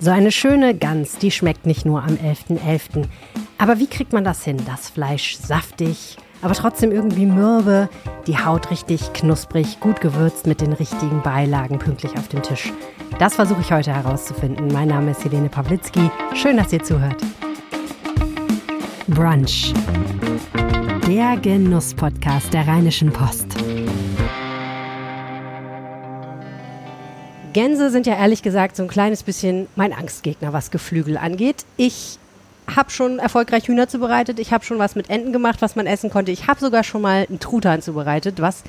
So eine schöne Gans, die schmeckt nicht nur am 11.11. .11. Aber wie kriegt man das hin? Das Fleisch saftig, aber trotzdem irgendwie mürbe, die Haut richtig knusprig, gut gewürzt mit den richtigen Beilagen pünktlich auf dem Tisch. Das versuche ich heute herauszufinden. Mein Name ist Helene Pawlitzki. Schön, dass ihr zuhört. Brunch. Der Genuss-Podcast der Rheinischen Post. Gänse sind ja ehrlich gesagt so ein kleines bisschen mein Angstgegner, was Geflügel angeht. Ich habe schon erfolgreich Hühner zubereitet. Ich habe schon was mit Enten gemacht, was man essen konnte. Ich habe sogar schon mal einen Truthahn zubereitet, was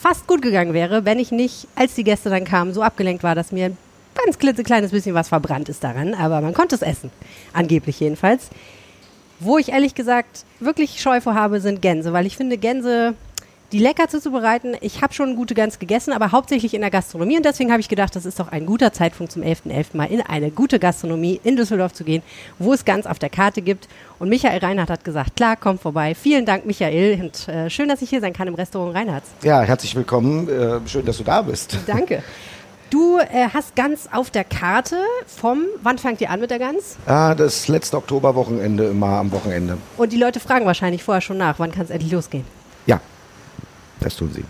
fast gut gegangen wäre, wenn ich nicht, als die Gäste dann kamen, so abgelenkt war, dass mir ein ganz klitzekleines bisschen was verbrannt ist daran. Aber man konnte es essen. Angeblich jedenfalls. Wo ich ehrlich gesagt wirklich Scheu vor habe, sind Gänse, weil ich finde, Gänse die lecker zuzubereiten. Ich habe schon gute Gans gegessen, aber hauptsächlich in der Gastronomie. Und deswegen habe ich gedacht, das ist doch ein guter Zeitpunkt zum 11.11. .11. mal in eine gute Gastronomie in Düsseldorf zu gehen, wo es Gans auf der Karte gibt. Und Michael Reinhardt hat gesagt, klar, komm vorbei. Vielen Dank, Michael. Und äh, schön, dass ich hier sein kann im Restaurant Reinhardts. Ja, herzlich willkommen. Äh, schön, dass du da bist. Danke. Du äh, hast Gans auf der Karte vom, wann fangt ihr an mit der Gans? Ah, das letzte Oktoberwochenende, immer am Wochenende. Und die Leute fragen wahrscheinlich vorher schon nach, wann kann es endlich losgehen? Das tun sie.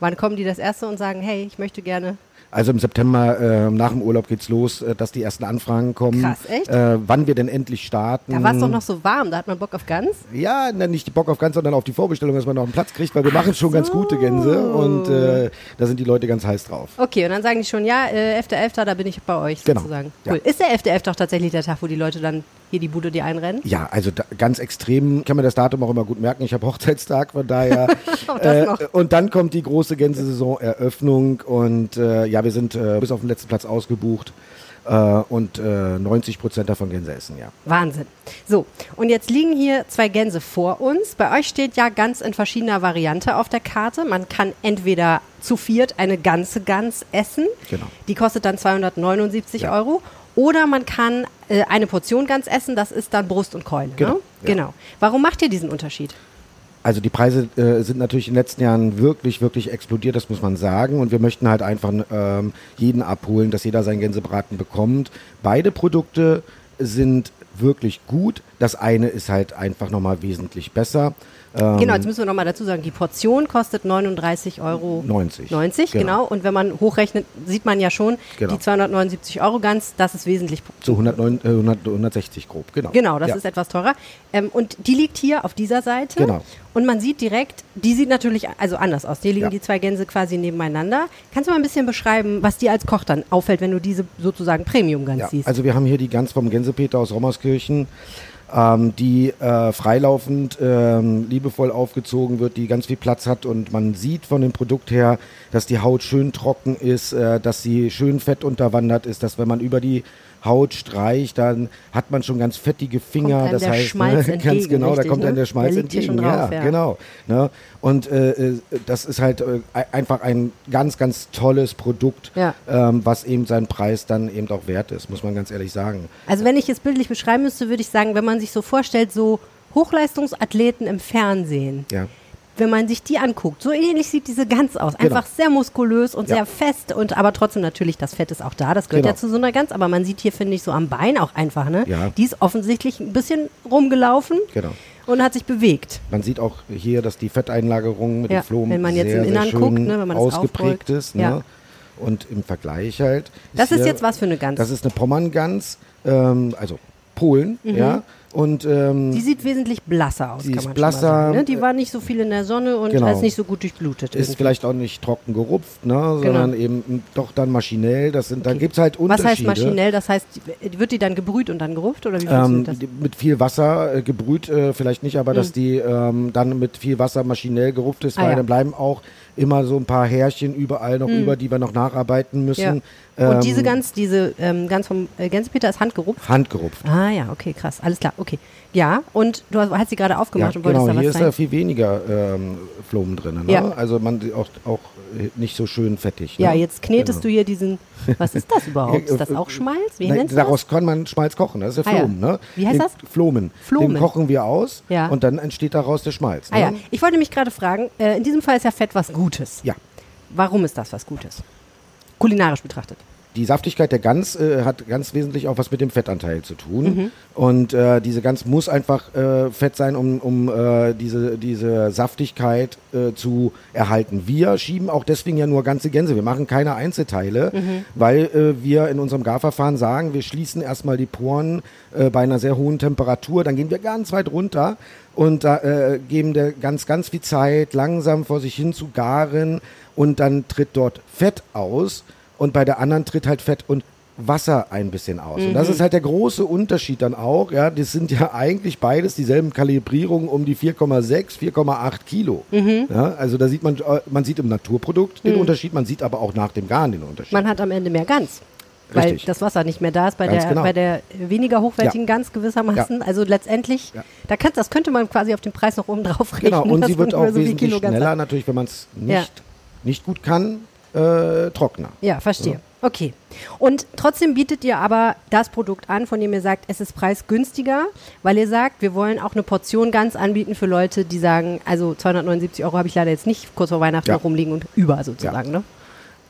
Wann kommen die das erste und sagen, hey, ich möchte gerne also im September äh, nach dem Urlaub geht's los, äh, dass die ersten Anfragen kommen. Krass, echt? Äh, wann wir denn endlich starten. Da war es doch noch so warm, da hat man Bock auf Gans? Ja, ne, nicht Bock auf Gans, sondern auf die Vorbestellung, dass man noch einen Platz kriegt, weil wir machen schon so. ganz gute Gänse und äh, da sind die Leute ganz heiß drauf. Okay, und dann sagen die schon, ja, äh, 11.11., da bin ich bei euch genau. sozusagen. Cool. Ja. Ist der 11.11. auch tatsächlich der Tag, wo die Leute dann hier die Bude die einrennen? Ja, also da, ganz extrem. Ich kann mir das Datum auch immer gut merken. Ich habe Hochzeitstag, von daher. äh, und dann kommt die große Gänsesaison Eröffnung und äh, ja, wir sind äh, bis auf den letzten Platz ausgebucht. Äh, und 90 äh, Prozent davon Gänse essen, ja. Wahnsinn. So, und jetzt liegen hier zwei Gänse vor uns. Bei euch steht ja ganz in verschiedener Variante auf der Karte. Man kann entweder zu viert eine ganze Gans essen. Genau. Die kostet dann 279 ja. Euro. Oder man kann äh, eine Portion ganz essen, das ist dann Brust und Keule. Genau. Ne? Ja. genau. Warum macht ihr diesen Unterschied? Also die Preise äh, sind natürlich in den letzten Jahren wirklich, wirklich explodiert, das muss man sagen. Und wir möchten halt einfach ähm, jeden abholen, dass jeder seinen Gänsebraten bekommt. Beide Produkte sind wirklich gut. Das eine ist halt einfach nochmal wesentlich besser. Ähm, genau, jetzt müssen wir nochmal dazu sagen, die Portion kostet 39,90 Euro. 90. 90, genau. genau. Und wenn man hochrechnet, sieht man ja schon, genau. die 279 Euro ganz, das ist wesentlich. Zu 109, äh, 100, 160 grob, genau. Genau, das ja. ist etwas teurer. Ähm, und die liegt hier auf dieser Seite. Genau. Und man sieht direkt, die sieht natürlich also anders aus. Hier liegen ja. die zwei Gänse quasi nebeneinander. Kannst du mal ein bisschen beschreiben, was dir als Koch dann auffällt, wenn du diese sozusagen Premium-Gans ja, siehst? Also wir haben hier die Gans vom Gänsepeter aus Rommerskirchen ähm, die äh, freilaufend ähm, liebevoll aufgezogen wird, die ganz viel Platz hat und man sieht von dem Produkt her, dass die Haut schön trocken ist, äh, dass sie schön fett unterwandert ist, dass wenn man über die Haut streicht, dann hat man schon ganz fettige Finger. Das heißt, Schmalz ne, entgegen, ganz genau, richtig, da kommt ne? dann der Schmalz der entgegen. Drauf, ja, ja, genau. Ne? Und äh, äh, das ist halt äh, einfach ein ganz, ganz tolles Produkt, ja. ähm, was eben seinen Preis dann eben auch wert ist, muss man ganz ehrlich sagen. Also wenn ich es bildlich beschreiben müsste, würde ich sagen, wenn man sich so vorstellt, so Hochleistungsathleten im Fernsehen. Ja wenn man sich die anguckt, so ähnlich sieht diese Gans aus. Genau. Einfach sehr muskulös und Ja. sehr fest und aber trotzdem natürlich, das Fett ist auch da, das gehört Genau. ja zu so einer Gans, aber man sieht hier, finde ich, so am Bein auch einfach, ne? Ja. Die ist offensichtlich ein bisschen rumgelaufen Genau. und hat sich bewegt. Man sieht auch hier, dass die Fetteinlagerung mit Ja, den Flomen wenn man jetzt sehr, im Innern guckt, ne, wenn man ausgeprägt aufrollt. ist. Ne? Ja. Und im Vergleich halt. Das ist hier- jetzt was für eine Gans? Das ist eine Pommern-Gans, ähm, also Polen, ja. Und ähm, Mhm. Die sieht wesentlich blasser aus, Die ist blasser, sagen. Ne? Die war nicht so viel in der Sonne und Genau. ist nicht so gut durchblutet. ist irgendwie. vielleicht auch nicht trocken gerupft, ne, sondern eben doch dann maschinell. Das sind, da Okay. gibt es halt Was Unterschiede. heißt maschinell? Das heißt, wird die dann gebrüht und dann gerupft oder wie Ähm, das? mit viel Wasser äh, gebrüht, äh, vielleicht nicht, aber dass Mhm. die ähm, dann mit viel Wasser maschinell gerupft ist, Ah, weil ja. dann bleiben auch immer so ein paar Härchen überall noch über, die wir noch nacharbeiten müssen. Mhm. Ja. Ähm, Und diese Gans, diese ähm, Gans vom äh, Gänsepeter ist handgerupft? handgerupft. Ah ja, okay, krass. Alles klar, okay. Ja, und du hast, hast sie gerade aufgemacht und wolltest genau, da hier was ist ja viel weniger ähm, Flomen drin. Ne? Ja. Also man auch, auch äh, nicht so schön fettig. Ne? Ja, jetzt knetest Genau. du hier diesen, was ist das überhaupt? Ist das auch Schmalz? Wie Nein, daraus das? kann man Schmalz kochen, das ist ja Ah ja. Flomen. Ne? Wie heißt Den, das? Flomen. Flomen. Den kochen wir aus Ja. und dann entsteht daraus der Schmalz. Ah ja, ne? ich wollte mich gerade fragen, äh, in diesem Fall ist ja Fett was Gutes. ja. Warum ist das was Gutes? Kulinarisch betrachtet. Die Saftigkeit der Gans äh, hat ganz wesentlich auch was mit dem Fettanteil zu tun. Und äh, diese Gans muss einfach äh, fett sein, um, um äh, diese, diese Saftigkeit äh, zu erhalten. Wir schieben auch deswegen ja nur ganze Gänse. Wir machen keine Einzelteile, weil äh, wir in unserem Garverfahren sagen, wir schließen erstmal die Poren bei einer sehr hohen Temperatur, dann gehen wir ganz weit runter und geben der ganz, ganz viel Zeit, langsam vor sich hin zu garen und dann tritt dort Fett aus und bei der anderen tritt halt Fett und Wasser ein bisschen aus. Und das ist halt der große Unterschied dann auch. Ja, das sind ja eigentlich beides dieselben Kalibrierungen um die 4,6, 4,8 Kilo. Ja, also da sieht man, äh, man sieht im Naturprodukt den Unterschied, man sieht aber auch nach dem Garen den Unterschied. Man hat am Ende mehr Gans. Weil Richtig. das Wasser nicht mehr da ist bei Ganz der, genau. bei der weniger hochwertigen Gans gewissermaßen. Also letztendlich, Ja. da kann, das könnte man quasi auf den Preis noch oben drauf rechnen. Genau, und sie wird auch wesentlich schneller, natürlich, wenn man es nicht, Ja. nicht gut kann, äh, trockener. Ja, verstehe. Okay. Und trotzdem bietet ihr aber das Produkt an, von dem ihr sagt, es ist preisgünstiger, weil ihr sagt, wir wollen auch eine Portion ganz anbieten für Leute, die sagen, also 279 Euro habe ich leider jetzt nicht kurz vor Weihnachten Ja. noch rumliegen und über sozusagen, ne?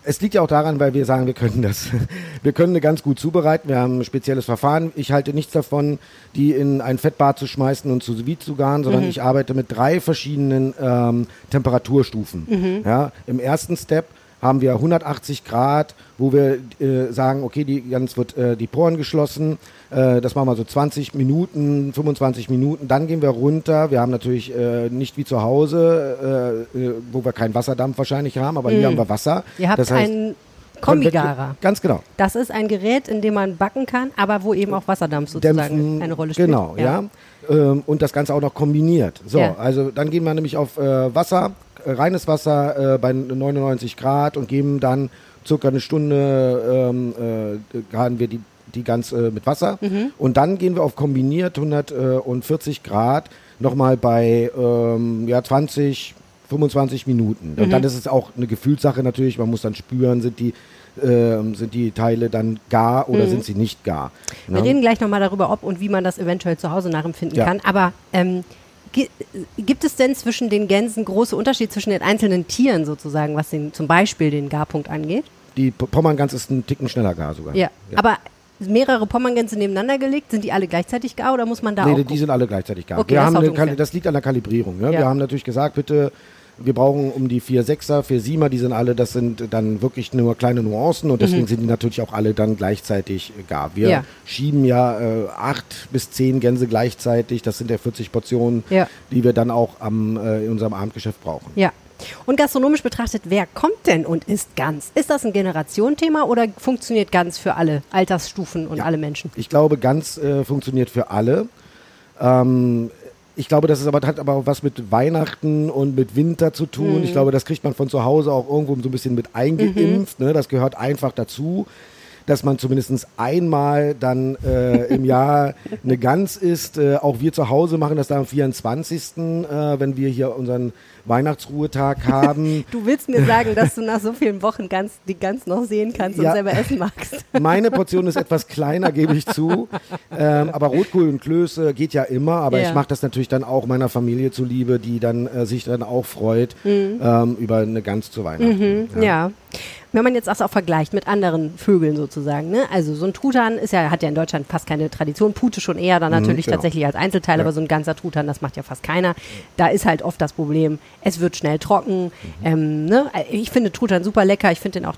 Es liegt ja auch daran, weil wir sagen, wir können das, wir können eine ganz gut zubereiten. Wir haben ein spezielles Verfahren. Ich halte nichts davon, die in ein Fettbad zu schmeißen und zu sous zu garen, sondern ich arbeite mit drei verschiedenen ähm, Temperaturstufen. Ja, Im ersten Step haben wir 180 Grad, wo wir äh, sagen, okay, die ganz wird äh, die Poren geschlossen. Äh, das machen wir so 20 Minuten, 25 Minuten. Dann gehen wir runter. Wir haben natürlich äh, nicht wie zu Hause, äh, äh, wo wir keinen Wasserdampf wahrscheinlich haben, aber hier haben wir Wasser. Ihr habt Das heißt, einen Kombigarer. Ganz genau. Das ist ein Gerät, in dem man backen kann, aber wo eben auch Wasserdampf sozusagen Dämpfen, eine Rolle spielt. Genau, ja. Ähm, und das Ganze auch noch kombiniert. So, Ja. also dann gehen wir nämlich auf äh, Wasser, reines Wasser äh, bei 99 Grad und geben dann circa eine Stunde, ähm, äh, garen wir die, die ganz äh, mit Wasser. Mhm. Und dann gehen wir auf kombiniert 140 Grad nochmal bei ähm, ja, 20, 25 Minuten. Und Mhm. dann ist es auch eine Gefühlssache natürlich. Man muss dann spüren, sind die, ähm, sind die Teile dann gar oder sind sie nicht gar. Mhm. Wir Ne? reden gleich nochmal darüber, ob und wie man das eventuell zu Hause nachempfinden Ja. kann. Aber ähm, gibt es denn zwischen den Gänsen große Unterschiede zwischen den einzelnen Tieren sozusagen, was den, zum Beispiel den Garpunkt angeht? Die Pommerngans ist ein Ticken schneller gar sogar. Ja. Aber mehrere Pommerngänse nebeneinander gelegt, sind die alle gleichzeitig gar oder muss man da auch Nee, die gucken? sind alle gleichzeitig gar. Okay, wir das eine, das liegt an der Kalibrierung. Ne? Ja. Wir haben natürlich gesagt, bitte, wir brauchen um die 4 6er, 4 7er, die sind alle, das sind dann wirklich nur kleine Nuancen und deswegen sind die natürlich auch alle dann gleichzeitig äh, gar. Wir Mhm. Ja. schieben ja äh, acht bis zehn Gänse gleichzeitig, das sind ja 40 Portionen, Ja. die wir dann auch am, äh, in unserem Abendgeschäft brauchen. Ja. Und gastronomisch betrachtet, wer kommt denn und isst Gans? Ist das ein Generationenthema oder funktioniert Gans für alle Altersstufen und Ja. alle Menschen? Ich glaube, ganz äh, funktioniert für alle. Ähm, ich glaube, das ist aber, hat aber auch was mit Weihnachten und mit Winter zu tun. Mhm. Ich glaube, das kriegt man von zu Hause auch irgendwo so ein bisschen mit eingeimpft. Ne? Das gehört einfach dazu, dass man zumindest einmal dann äh, im Jahr eine Gans isst. Äh, auch wir zu Hause machen das da am 24., äh, wenn wir hier unseren Weihnachtsruhetag haben. Du willst mir sagen, dass du nach so vielen Wochen ganz, die Gans noch sehen kannst und Ja. selber essen magst. Meine Portion ist etwas kleiner, gebe ich zu. Ähm, aber Rotkohl und Klöße geht ja immer. Aber Ja. ich mache das natürlich dann auch meiner Familie zuliebe, die dann äh, sich dann auch freut Mhm. ähm, über eine Gans zu Weihnachten. Ja. Wenn man jetzt das auch vergleicht mit anderen Vögeln sozusagen, ne? Also so ein Truthahn ist ja, hat ja in Deutschland fast keine Tradition, Pute schon eher, dann natürlich genau. tatsächlich als Einzelteil, Ja. aber so ein ganzer Truthahn, das macht ja fast keiner. Da ist halt oft das Problem, es wird schnell trocken. Mhm. Ähm, ne? Ich finde Truthahn super lecker, ich finde den auch,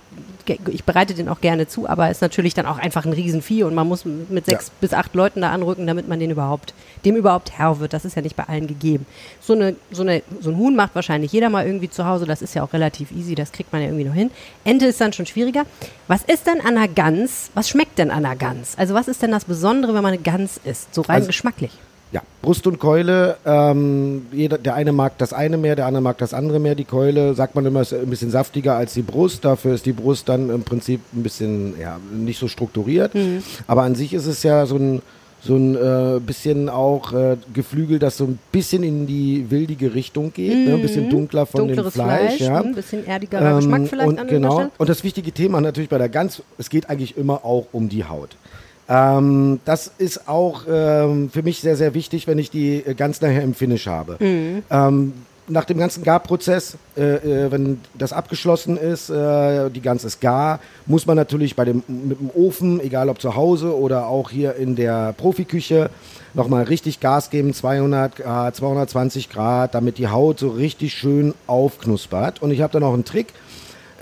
ich bereite den auch gerne zu, aber ist natürlich dann auch einfach ein Riesenvieh und man muss mit sechs Ja. bis acht Leuten da anrücken, damit man den überhaupt, dem überhaupt Herr wird. Das ist ja nicht bei allen gegeben. So, eine, so, eine, so ein Huhn macht wahrscheinlich jeder mal irgendwie zu Hause, das ist ja auch relativ easy, das kriegt man ja irgendwie noch hin. Ente ist dann schon schwieriger. Was ist denn an einer Gans, was schmeckt denn an einer Gans? Also was ist denn das Besondere, wenn man eine Gans isst, so rein Also- geschmacklich? Ja, Brust und Keule, ähm, jeder, der eine mag das eine mehr, der andere mag das andere mehr. Die Keule, sagt man immer, ist ein bisschen saftiger als die Brust. Dafür ist die Brust dann im Prinzip ein bisschen, ja, nicht so strukturiert. Mhm. Aber an sich ist es ja so ein, so ein äh, bisschen auch äh, Geflügel, das so ein bisschen in die wildige Richtung geht, ne? ein bisschen dunkler von Mhm. Dunkleres dem Fleisch. ja. ein bisschen erdigerer Geschmack vielleicht und, an genau. Und das wichtige Thema natürlich bei der Gans, es geht eigentlich immer auch um die Haut. Ähm, das ist auch ähm, für mich sehr, sehr wichtig, wenn ich die äh, Gans nachher im Finish habe. Mhm. Ähm, nach dem ganzen Garprozess, äh, äh, wenn das abgeschlossen ist, äh, die Gans ist gar, muss man natürlich bei dem, mit dem Ofen, egal ob zu Hause oder auch hier in der Profiküche, nochmal richtig Gas geben, 200 Grad, 220 Grad, damit die Haut so richtig schön aufknuspert. Und ich habe da noch einen Trick.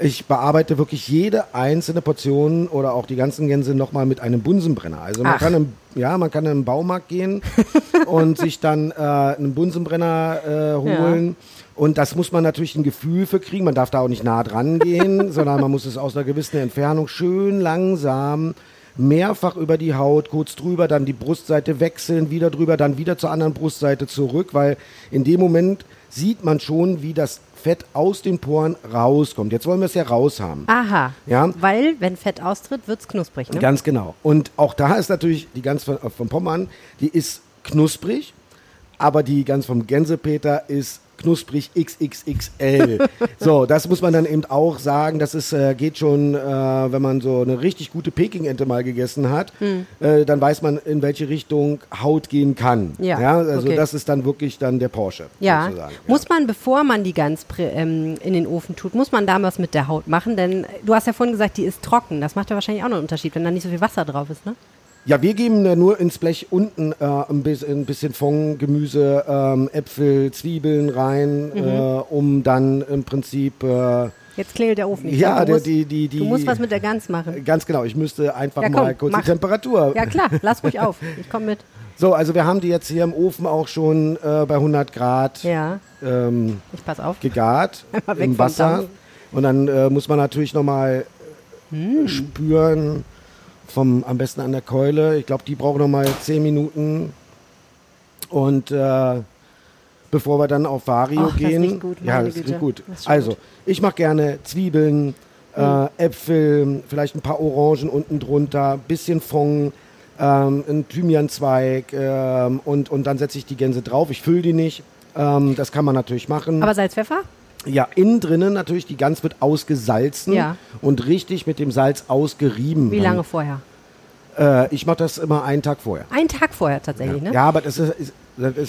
Ich bearbeite wirklich jede einzelne Portion oder auch die ganzen Gänse nochmal mit einem Bunsenbrenner. Also man Ach. kann im, ja, man kann in den Baumarkt gehen und sich dann äh, einen Bunsenbrenner äh, holen. Und das muss man natürlich ein Gefühl für kriegen. Man darf da auch nicht nah dran gehen, sondern man muss es aus einer gewissen Entfernung schön langsam mehrfach über die Haut, kurz drüber, dann die Brustseite wechseln, wieder drüber, dann wieder zur anderen Brustseite zurück, weil in dem Moment sieht man schon, wie das Fett aus den Poren rauskommt. Jetzt wollen wir es ja raus haben. Aha. Ja. Weil, wenn Fett austritt, wird's knusprig, ne? Ganz genau. Und auch da ist natürlich die Gans von, von Pommern, die ist knusprig, aber die Gans vom Gänsepeter ist knusprig XXXL. so, das muss man dann eben auch sagen. Das ist, äh, geht schon, äh, wenn man so eine richtig gute Peking-Ente mal gegessen hat, Hm. äh, dann weiß man, in welche Richtung Haut gehen kann. Ja, also okay. das ist dann wirklich dann der Porsche. Ja. sozusagen. Muss man, bevor man die Gans prä- ähm, in den Ofen tut, muss man da was mit der Haut machen? Denn du hast ja vorhin gesagt, die ist trocken. Das macht ja wahrscheinlich auch noch einen Unterschied, wenn da nicht so viel Wasser drauf ist, ne? Ja, wir geben äh, nur ins Blech unten äh, ein, bisschen, ein bisschen Fond, Gemüse, ähm, Äpfel, Zwiebeln rein, Mhm. äh, um dann im Prinzip, äh, Jetzt klingelt der Ofen. Ich Ja, du musst, die- die- die- Du musst was mit der Gans machen. ganz genau, ich müsste einfach Ja, komm, mal kurz mach. die Temperatur. Ja klar, lass ruhig auf. Ich komme mit. So, also wir haben die jetzt hier im Ofen auch schon äh, bei 100 Grad Ja, ähm, ich pass auf. gegart im Wasser. Und dann äh, muss man natürlich nochmal Hm. spüren, vom, am besten an der Keule. Ich glaube, die braucht nochmal 10 Minuten. Und äh, bevor wir dann auf Vario Och, das gehen. riecht gut, ja, das riecht gut. Das Also, ich mache gerne Zwiebeln, äh, Äpfel, vielleicht ein paar Orangen unten drunter, bisschen Fond, ähm, ein Thymianzweig ähm, und, und dann setze ich die Gänse drauf. Ich fülle die nicht. Ähm, das kann man natürlich machen. Aber Salz, Pfeffer? Ja, innen drinnen natürlich, die Gans wird ausgesalzen Ja. und richtig mit dem Salz ausgerieben. Wie Dann- lange vorher? Äh, ich mache das immer einen Tag vorher. Einen Tag vorher tatsächlich, ne? Ja, aber das ist, ist,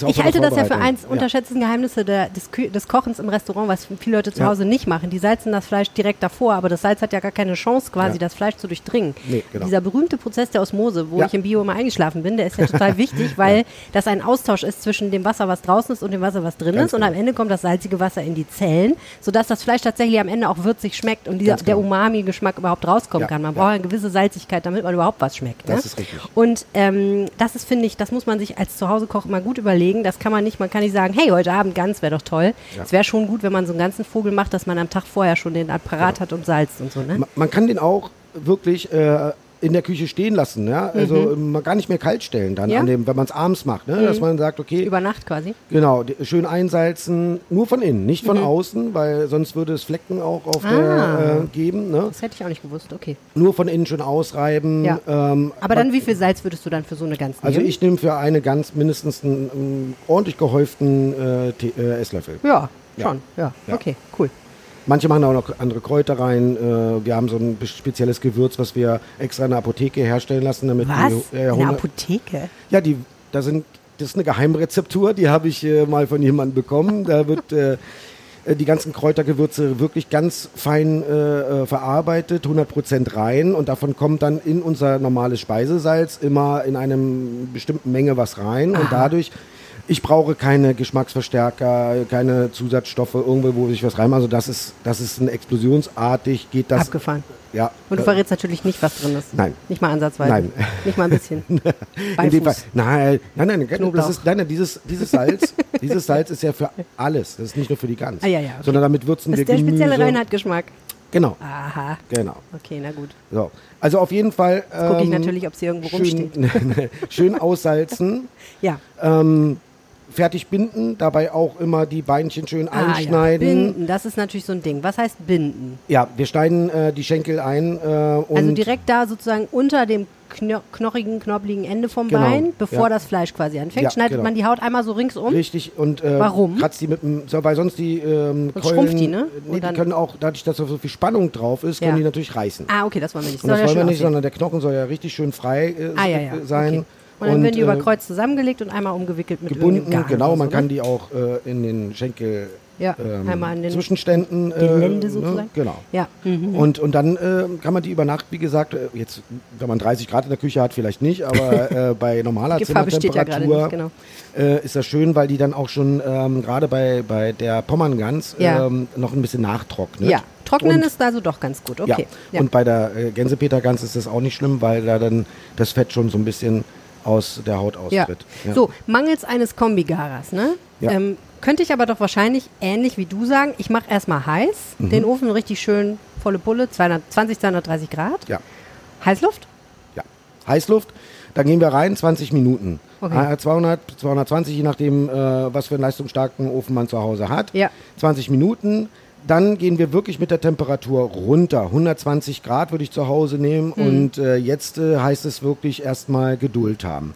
Ich halte das ja für eins unterschätzten Geheimnisse der, des, des Kochens im Restaurant, was viele Leute zu Ja. Hause nicht machen. Die salzen das Fleisch direkt davor, aber das Salz hat ja gar keine Chance, quasi Ja. das Fleisch zu durchdringen. Nee, genau. Dieser berühmte Prozess der Osmose, wo Ja. ich im Bio immer eingeschlafen bin, der ist ja total wichtig, weil das ein Austausch ist zwischen dem Wasser, was draußen ist und dem Wasser, was drin Ganz ist. Und genau. am Ende kommt das salzige Wasser in die Zellen, sodass das Fleisch tatsächlich am Ende auch würzig schmeckt und dieser, Ganz der genau. Umami-Geschmack überhaupt rauskommen Ja, kann. Man ja. braucht eine gewisse Salzigkeit, damit man überhaupt was schmeckt. Das ne? ist richtig. Und ähm, das ist, finde ich, das muss man sich als Zuhausekoch immer gut überlegen. Das kann man nicht, man kann nicht sagen, hey, heute Abend Gans wäre doch toll. Ja. Es wäre schon gut, wenn man so einen ganzen Vogel macht, dass man am Tag vorher schon den Apparat Genau. hat und salzt und so, ne? Ma- Man kann den auch wirklich äh, in der Küche stehen lassen, ja. Also man gar nicht mehr kalt stellen dann, Mhm. Ja. Mhm. an dem, wenn man es abends macht, ne? Dass man sagt, okay, Über Nacht quasi. genau, schön einsalzen, nur von innen, nicht von außen, weil sonst würde es Flecken auch auf Mhm. Ah. der äh, geben, ne? Das hätte ich auch nicht gewusst, okay. Nur von innen schön ausreiben. Ja. Ähm, Aber dann, wie viel Salz würdest du dann für so eine Gans nehmen? Also ich nehme für eine Gans mindestens einen, ähm, ordentlich gehäuften äh, äh, Esslöffel. Ja, Ja. schon. Ja. Ja. okay, cool. Manche machen auch noch andere Kräuter rein. Äh, wir haben so ein spezielles Gewürz, was wir extra in der Apotheke herstellen lassen, damit Was? die äh, In der Hunde- Apotheke? Ja, die, da sind, das ist eine Geheimrezeptur, die habe ich äh, mal von jemandem bekommen. Da wird äh, äh, die ganzen Kräutergewürze wirklich ganz fein äh, äh, verarbeitet, 100% rein und davon kommt dann in unser normales Speisesalz immer in einem bestimmten Menge was rein und dadurch ich brauche keine Geschmacksverstärker, keine Zusatzstoffe, irgendwo, wo ich was reinmache. Also das ist, das ist ein explosionsartig, geht das. Abgefahren. Ja. Und du verrätst natürlich nicht, was drin ist. Nein. Nicht mal ansatzweise. Nein. Nicht mal ein bisschen. in dem Fall. Nein, nein, nein, das Knoblauch. ist, nein, nein dieses, dieses Salz, dieses Salz ist ja für alles. Das ist nicht nur für die Gans. Ah, ja, ja, okay. Sondern damit würzen Das wir ist der Gemüse. spezielle Reinheitgeschmack. Genau, Aha. genau. Okay, na gut. So. Also auf jeden Fall. Jetzt gucke ich ähm, natürlich, ob sie irgendwo schön, rumsteht. schön aussalzen, Ja. ähm, fertig binden, dabei auch immer die Beinchen schön Ah, ja. einschneiden. Binden, das ist natürlich so ein Ding. Was heißt binden? Ja, wir schneiden äh, die Schenkel ein äh, Also direkt da sozusagen unter dem kno knochigen, knobligen Ende vom Genau, Bein, bevor ja. das Fleisch quasi anfängt, Ja, schneidet genau. man die Haut einmal so ringsum. Richtig und äh, Warum? kratzt die mit dem, so, weil sonst die ähm, Sonst Keulen, schrumpft die, ne? Nee, die können auch, dadurch, dass da so viel Spannung drauf ist, können Ja. die natürlich reißen. Ah, okay, das wollen wir nicht. Und das ja wollen wir schön nicht, aussehen. sondern der Knochen soll ja richtig schön frei äh, Ah, ja, ja, sein. okay. Und dann werden die über äh, Kreuz zusammengelegt und einmal umgewickelt mit gebunden, genau, oder man so, kann ne? die auch äh, in den Schenkel Ja, ähm, einmal an den Zwischenständen äh, Gelände ne, sozusagen. genau. Ja. Mhm. Und, und dann äh, kann man die über Nacht, wie gesagt, äh, jetzt, wenn man 30 Grad in der Küche hat, vielleicht nicht, aber äh, bei normaler Die Gefahr besteht ja gerade Zimmertemperatur nicht, genau. äh, ist das schön, weil die dann auch schon ähm, gerade bei, bei der Pommern-Gans Ja. ähm, noch ein bisschen nachtrocknet. Ja, trocknen Und- ist also doch ganz gut. Okay. Ja. Und bei der äh, Gänsepeter-Gans ist das auch nicht schlimm, weil da dann das Fett schon so ein bisschen aus der Haut Ja. austritt. So, mangels eines Kombigaras, ne? Ja. Ähm, könnte ich aber doch wahrscheinlich ähnlich wie du sagen, ich mache erstmal heiß, Mhm. den Ofen richtig schön volle Pulle, 220, 230 Grad. Ja. Heißluft? Ja. Heißluft, da gehen wir rein, 20 Minuten. Okay. Äh, 200, 220, je nachdem, äh, was für einen leistungsstarken Ofen man zu Hause hat. Ja. 20 Minuten. Dann gehen wir wirklich mit der Temperatur runter. 120 Grad würde ich zu Hause nehmen. Hm. Und äh, jetzt äh, heißt es wirklich erstmal Geduld haben.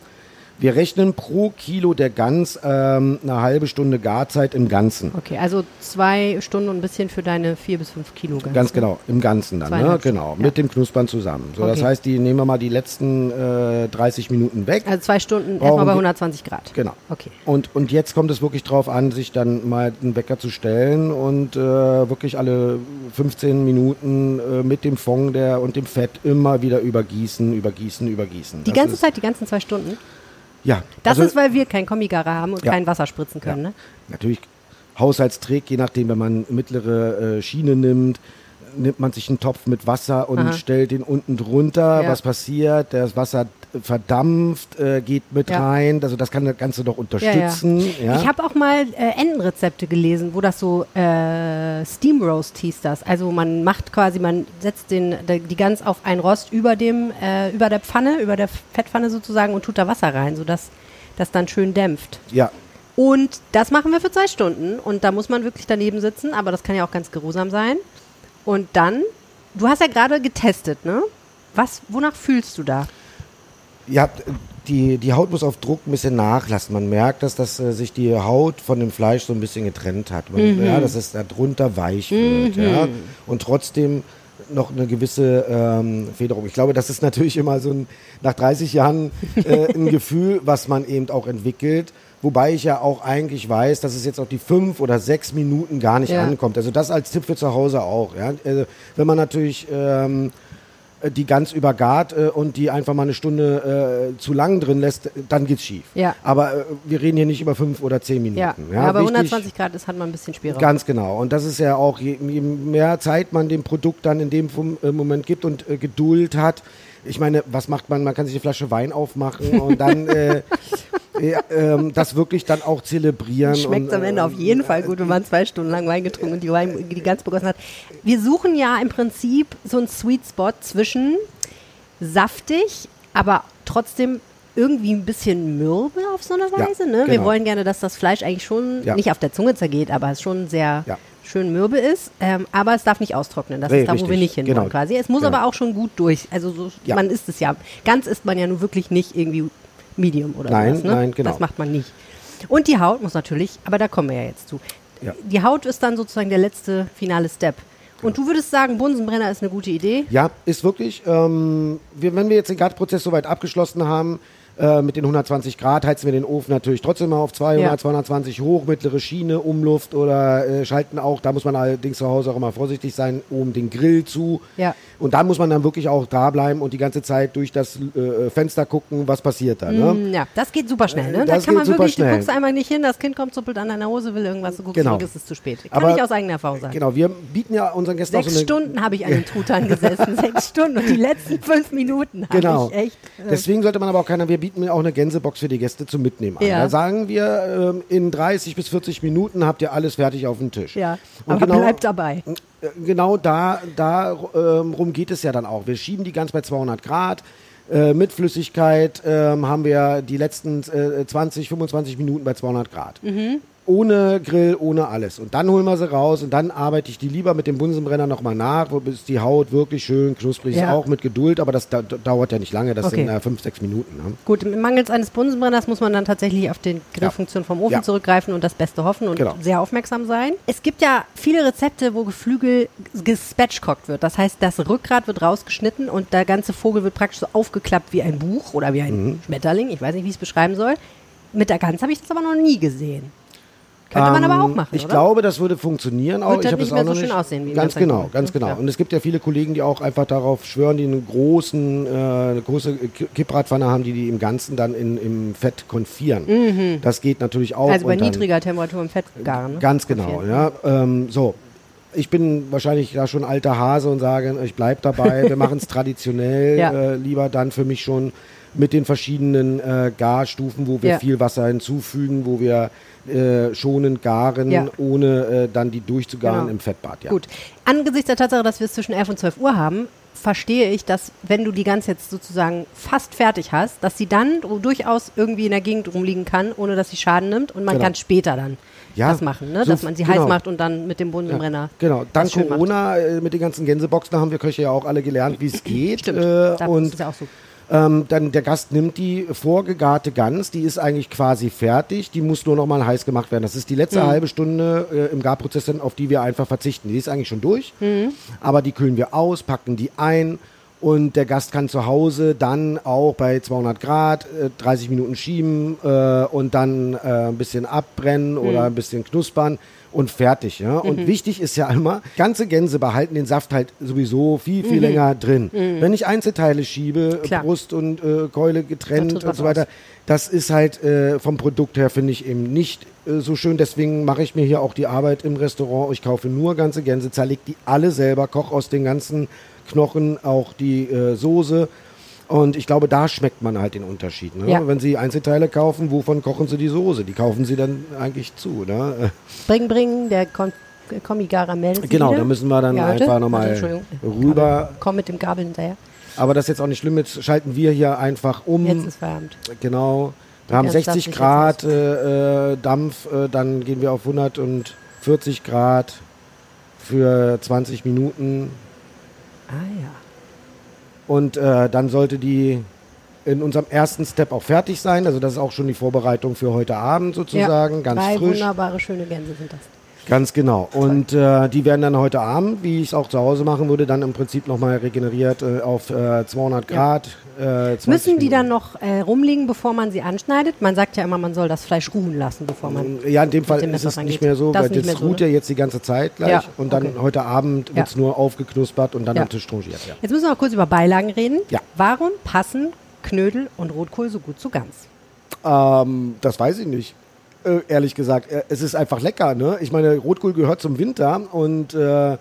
Wir rechnen pro Kilo der Gans ähm, eine halbe Stunde Garzeit im Ganzen. Okay, also zwei Stunden und ein bisschen für deine vier bis fünf Kilo. Gans, Ganz ne? genau, im Ganzen dann, ne? Genau, Stunden, mit dem Knuspern zusammen. So, Das Okay. heißt, die nehmen wir mal die letzten äh, 30 Minuten weg. Also zwei Stunden Brauchen erstmal bei wir- 120 Grad. Genau. Okay. Und, und jetzt kommt es wirklich drauf an, sich dann mal den Wecker zu stellen und äh, wirklich alle 15 Minuten äh, mit dem Fond der, und dem Fett immer wieder übergießen, übergießen, übergießen. Die Das ganze Zeit, die ganzen zwei Stunden? Ja. Das also, ist, weil wir kein Kombigara haben und Ja. kein Wasser spritzen können, ja, ne? Natürlich Haushaltstrick, je nachdem, wenn man mittlere äh, Schiene nimmt, nimmt man sich einen Topf mit Wasser und Aha. stellt den unten drunter. Ja. Was passiert? Das Wasser verdampft, äh, geht mit Ja. rein. Also das kann das Ganze doch unterstützen. Ja, Ich habe auch mal äh, Entenrezepte gelesen, wo das so äh, Steam Roast hieß das. Also man macht quasi, man setzt den, die Gans auf ein Rost über dem, äh, über der Pfanne, über der Fettpfanne sozusagen und tut da Wasser rein, sodass das dann schön dämpft. ja, Und das machen wir für zwei Stunden und da muss man wirklich daneben sitzen, aber das kann ja auch ganz geruhsam sein. Und dann, du hast ja gerade getestet, ne? Was, wonach fühlst du da? Ja, die, die Haut muss auf Druck ein bisschen nachlassen. Man merkt, dass das, äh, sich die Haut von dem Fleisch so ein bisschen getrennt hat. Man, Mhm. ja, dass es da drunter weich wird. Ja, und trotzdem noch eine gewisse ähm, Federung. Ich glaube, das ist natürlich immer so ein, nach 30 Jahren äh, ein Gefühl, was man eben auch entwickelt. Wobei ich ja auch eigentlich weiß, dass es jetzt auf die fünf oder sechs Minuten gar nicht Ja. ankommt. Also das als Tipp für zu Hause auch. Ja? Also wenn man natürlich ähm, die ganz übergart äh, und die einfach mal eine Stunde äh, zu lang drin lässt, dann geht's schief. Ja. Aber äh, wir reden hier nicht über fünf oder zehn Minuten. Ja, ja, aber wichtig- 120 Grad ist, hat man ein bisschen Spielraum. Ganz genau. Und das ist ja auch, je, je mehr Zeit man dem Produkt dann in dem äh, Moment gibt und äh, Geduld hat. Ich meine, was macht man? Man kann sich eine Flasche Wein aufmachen und dann äh, ja, ähm, das wirklich dann auch zelebrieren. Schmeckt am Ende äh, auf jeden Fall gut, wenn man zwei Stunden lang Wein getrunken und die Wein die Gans begossen hat. Wir suchen ja im Prinzip so einen Sweet Spot zwischen saftig, aber trotzdem irgendwie ein bisschen mürbe auf so eine Ja, Weise. ne? Wir genau. wollen gerne, dass das Fleisch eigentlich schon Ja. nicht auf der Zunge zergeht, aber es schon sehr Ja. schön mürbe ist. Ähm, aber es darf nicht austrocknen. Das Nee, ist da, wo wir richtig. nicht hinwollen Genau. quasi. Es muss Genau. aber auch schon gut durch. Also so, Ja. man isst es ja. Ganz isst man ja nun wirklich nicht irgendwie Medium oder Nein, sowas. Ne? nein, genau. Das macht man nicht. Und die Haut muss natürlich, aber da kommen wir ja jetzt zu. Ja. Die Haut ist dann sozusagen der letzte finale Step. Und du würdest sagen, Bunsenbrenner ist eine gute Idee? Ja, ist wirklich. Ähm, wir, wenn wir jetzt den Garprozess soweit abgeschlossen haben, äh, mit den 120 Grad, heizen wir den Ofen natürlich trotzdem mal auf 200, Ja. 220 hoch, mittlere Schiene, Umluft oder äh, schalten auch, da muss man allerdings zu Hause auch immer vorsichtig sein, oben den Grill zu. Ja. Und da muss man dann wirklich auch da bleiben und die ganze Zeit durch das äh, Fenster gucken, was passiert da. Ne? Mm, Ja, das geht super schnell. Ne? Äh, Da das kann man wirklich, du schnell. guckst einmal nicht hin, das Kind kommt, zuppelt an deiner Hose, will irgendwas, du guckst Genau. zurück, ist es zu spät. Kann Aber- ich aus eigener Erfahrung sagen. Genau, wir bieten ja unseren Gästen auch Sechs so eine... Stunden habe ich an den Truthahn gesessen, sechs Stunden und die letzten fünf Minuten habe Genau. ich echt... Äh, Deswegen sollte man aber auch keiner, wir bieten auch eine Gänsebox für die Gäste zum Mitnehmen an. Ja. Da sagen wir, ähm, in 30 bis 40 Minuten habt ihr alles fertig auf dem Tisch. ja, Und aber genau, bleibt dabei. äh, Genau da, da ähm, geht es ja dann auch. Wir schieben die ganz bei 200 Grad. Äh, mit Flüssigkeit ähm, haben wir die letzten äh, 20, 25 Minuten bei 200 Grad. Ohne Grill, ohne alles. Und dann holen wir sie raus und dann arbeite ich die lieber mit dem Bunsenbrenner nochmal nach, wo- bis die Haut wirklich schön knusprig ist, Ja. auch mit Geduld, aber das da, dauert ja nicht lange, das Okay. sind äh, fünf, sechs Minuten. Ne? Gut, mangels eines Bunsenbrenners muss man dann tatsächlich auf die Grillfunktion vom Ofen Ja. zurückgreifen und das Beste hoffen und Genau. sehr aufmerksam sein. Es gibt ja viele Rezepte, wo Geflügel gespatchcockt wird. Das heißt, das Rückgrat wird rausgeschnitten und der ganze Vogel wird praktisch so aufgeklappt wie ein Buch oder wie ein Mhm. Schmetterling. Ich weiß nicht, wie ich es beschreiben soll. Mit der Gans habe ich das aber noch nie gesehen. Könnte man Ähm, aber auch machen, Ich oder? glaube, das würde funktionieren. Auch. Wird ich habe nicht es mehr auch noch so schön nicht. aussehen wie Ganz ganz genau, einfach. ganz genau. Ja. Und es gibt ja viele Kollegen, die auch einfach darauf schwören, die einen großen, äh, eine große Ki- Kippradpfanne haben, die die im Ganzen dann in, im Fett konfieren. Das geht natürlich auch. also bei niedriger Temperatur im Fett garen. Ne? Ganz genau, Konfieren. ja. Ähm, so. Ich bin wahrscheinlich da schon alter Hase und sage, ich bleib dabei. Wir machen es traditionell, Ja. äh, lieber dann für mich schon mit den verschiedenen äh, Garstufen, wo wir Ja. viel Wasser hinzufügen, wo wir äh, schonend garen, Ja. ohne äh, dann die durchzugaren Genau. im Fettbad. Ja. Gut. Angesichts der Tatsache, dass wir es zwischen 11 und 12 Uhr haben, verstehe ich, dass wenn du die Gans jetzt sozusagen fast fertig hast, dass sie dann durchaus irgendwie in der Gegend rumliegen kann, ohne dass sie Schaden nimmt und man Genau. kann später dann Ja, das machen, ne? so dass man sie genau. heiß macht und dann mit dem Bunsenbrenner. Genau, dank schön macht. Corona äh, mit den ganzen Gänseboxen haben wir Köche ja auch alle gelernt, wie es geht. Stimmt. Äh, Da und ist ja auch so. Ähm, dann der Gast nimmt die vorgegarte Gans, die ist eigentlich quasi fertig, die muss nur noch mal heiß gemacht werden. Das ist die letzte Mhm. halbe Stunde äh, im Garprozess, auf die wir einfach verzichten. Die ist eigentlich schon durch, Mhm. aber die kühlen wir aus, packen die ein und der Gast kann zu Hause dann auch bei 200 Grad äh, 30 Minuten schieben äh, und dann äh, ein bisschen abbrennen oder Mhm. ein bisschen knuspern und fertig. Ja? Und wichtig ist ja immer, ganze Gänse behalten den Saft halt sowieso viel, viel länger drin. Wenn ich Einzelteile schiebe, Mhm. Klar. Brust und äh, Keule getrennt und so weiter, aus. das ist halt äh, vom Produkt her, finde ich, eben nicht äh, so schön. Deswegen mache ich mir hier auch die Arbeit im Restaurant. Ich kaufe nur ganze Gänse, zerleg die alle selber, koche aus den ganzen Knochen auch die äh, Soße. Und ich glaube, da schmeckt man halt den Unterschied. Ne? Ja. Wenn Sie Einzelteile kaufen, wovon kochen Sie die Soße? Die kaufen Sie dann eigentlich zu. Ne? Bring, bring, der Kon Kommigara meldet sich Genau, da müssen wir dann Ja, einfach nochmal Entschuldigung. rüber. Komm mit dem Gabel hinterher. Aber das ist jetzt auch nicht schlimm. Jetzt schalten wir hier einfach um. Jetzt ist Feierabend. Genau. Wir haben Ganz 60 darf sich Grad äh, äh, Dampf, äh, dann gehen wir auf 140 Grad für 20 Minuten Ah ja. und äh, dann sollte die in unserem ersten Step auch fertig sein. Also das ist auch schon die Vorbereitung für heute Abend sozusagen, ja. ganz Drei frisch. wunderbare, schöne Gänse sind das. Ganz genau. Und äh, die werden dann heute Abend, wie ich es auch zu Hause machen würde, dann im Prinzip nochmal regeneriert äh, auf äh, 200 Ja. Grad. Äh, 20 Müssen die dann noch äh, rumliegen, bevor man sie anschneidet? Man sagt ja immer, man soll das Fleisch ruhen lassen, bevor man. Ja, in dem Fall dem ist es nicht mehr so, Das weil das mehr so, ruht ne? ja jetzt die ganze Zeit gleich Ja, und dann okay. heute Abend Ja. wird es nur aufgeknuspert und dann Ja. am Tisch trangiert. Ja. Jetzt müssen wir noch kurz über Beilagen reden. Ja. Warum passen Knödel und Rotkohl so gut zu Gans? Ähm, das weiß ich nicht. Äh, ehrlich gesagt, Äh, es ist einfach lecker. Ne? Ich meine, Rotkohl gehört zum Winter und äh,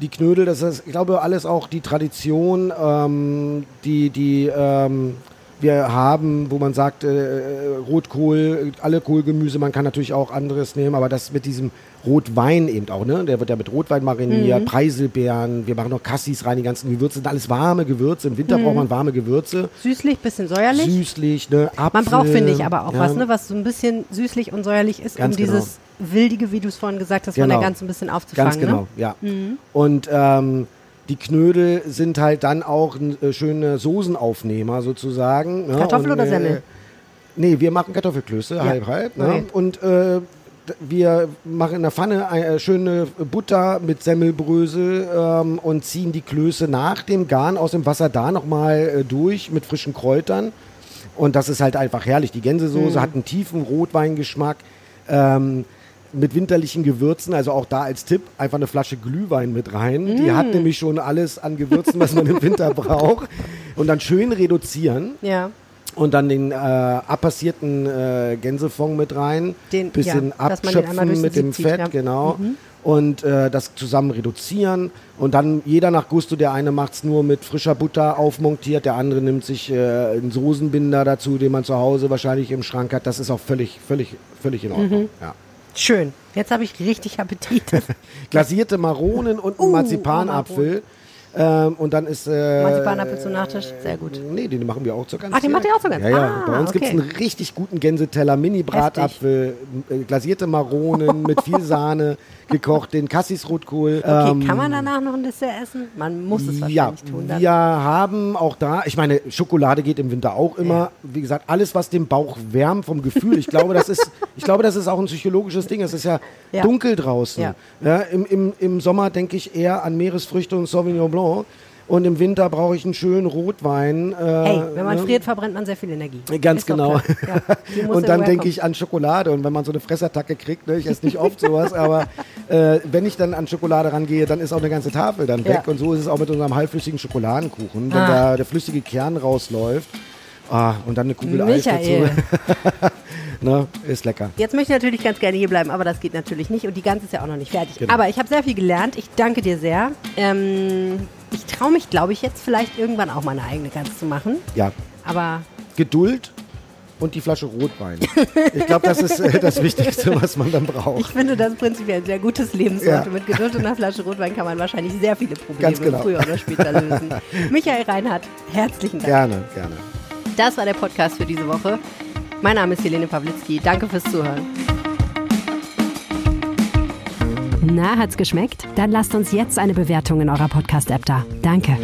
die Knödel, das ist, ich glaube, alles auch die Tradition, ähm, die, die ähm, wir haben, wo man sagt, äh, Rotkohl, alle Kohlgemüse, man kann natürlich auch anderes nehmen, aber das mit diesem Rotwein eben auch, ne? Der wird ja mit Rotwein mariniert, Preiselbeeren, wir machen noch Cassis rein, die ganzen Gewürze, sind alles warme Gewürze. Im Winter braucht man warme Gewürze. Süßlich, bisschen säuerlich. Süßlich, ne? Apfel, Man braucht, finde ich, aber auch ja. was, ne, was so ein bisschen süßlich und säuerlich ist, Ganz um dieses Wildige, wie du es vorhin gesagt hast, von Genau. der Gans ein bisschen aufzufangen. Ganz genau, Ne? ja. Und ähm, die Knödel sind halt dann auch ein äh, schöne Soßenaufnehmer sozusagen. ne? Kartoffel Und, oder Semmel? Nee, wir machen Kartoffelklöße, halb, halb. Ne? Okay. Und äh, wir machen in der Pfanne eine schöne Butter mit Semmelbrösel ähm, und ziehen die Klöße nach dem Garn aus dem Wasser da nochmal äh, durch mit frischen Kräutern. Und das ist halt einfach herrlich. Die Gänsesoße Mhm. hat einen tiefen Rotweingeschmack. Ähm, mit winterlichen Gewürzen, also auch da als Tipp, einfach eine Flasche Glühwein mit rein. Die Mm. hat nämlich schon alles an Gewürzen, was man im Winter braucht. Und dann schön reduzieren Ja. Und dann den äh, abpassierten äh, Gänsefond mit rein, Den- bisschen ja, abschöpfen mit dem zieht, Fett, ja. Mhm. genau. Und äh, das zusammen reduzieren und dann jeder nach Gusto, der eine macht es nur mit frischer Butter aufmontiert, der andere nimmt sich äh, einen Soßenbinder dazu, den man zu Hause wahrscheinlich im Schrank hat. Das ist auch völlig, völlig, völlig in Ordnung. Mhm. Ja. Schön. Jetzt habe ich richtig Appetit. Glasierte Maronen und Uh, Marzipanapfel. Ähm, und dann ist. Äh, Marzipanapfel zum Nachtisch, sehr gut. Nee, den machen wir auch zur Gans. Ach, den macht ihr auch zur Gans? Ja, ja. Ah, Bei uns gibt es okay. einen richtig guten Gänseteller, Mini-Bratapfel, äh, glasierte Maronen mit viel Sahne, gekocht, den Cassis-Rotkohl. Okay, ähm, kann man danach noch ein Dessert essen? Man muss es ja, wahrscheinlich tun. Dann. wir haben auch da, ich meine, Schokolade geht im Winter auch immer. Ja. Wie gesagt, alles, was den Bauch wärmt vom Gefühl. Ich glaube, das ist, ich glaube, das ist auch ein psychologisches Ding. Es ist ja, Ja. dunkel draußen. Ja. Ja, im, im, Im Sommer denke ich eher an Meeresfrüchte und Sauvignon Blanc. Und im Winter brauche ich einen schönen Rotwein. Äh, Hey, wenn man ne? friert, verbrennt man sehr viel Energie. Ganz Ist genau. Ja, und dann denke ich an Schokolade und wenn man so eine Fressattacke kriegt, ne, ich esse nicht oft sowas, aber äh, wenn ich dann an Schokolade rangehe, dann ist auch eine ganze Tafel dann weg Ja. und so ist es auch mit unserem halbflüssigen Schokoladenkuchen, wenn Ah. da der flüssige Kern rausläuft ah, und dann eine Kugel Eis Michael. dazu, ne, ist lecker. Jetzt möchte ich natürlich ganz gerne hier bleiben, aber das geht natürlich nicht und die Gans ist ja auch noch nicht fertig. Genau. Aber ich habe sehr viel gelernt. Ich danke dir sehr. Ähm, ich traue mich, glaube ich, jetzt vielleicht irgendwann auch meine eigene Gans zu machen. Ja, Aber Geduld und die Flasche Rotwein. Ich glaube, das ist äh, das Wichtigste, was man dann ich braucht. finde das prinzipiell ein sehr gutes Lebensmotto. Ja. Mit Geduld und einer Flasche Rotwein kann man wahrscheinlich sehr viele Probleme genau. früher oder später lösen. Michael Reinhardt, herzlichen Dank. Gerne, gerne. Das war der Podcast für diese Woche. Mein Name ist Helene Pawlitzki. Danke fürs Zuhören. Na, hat's geschmeckt? Dann lasst uns jetzt eine Bewertung in eurer Podcast-App da. Danke.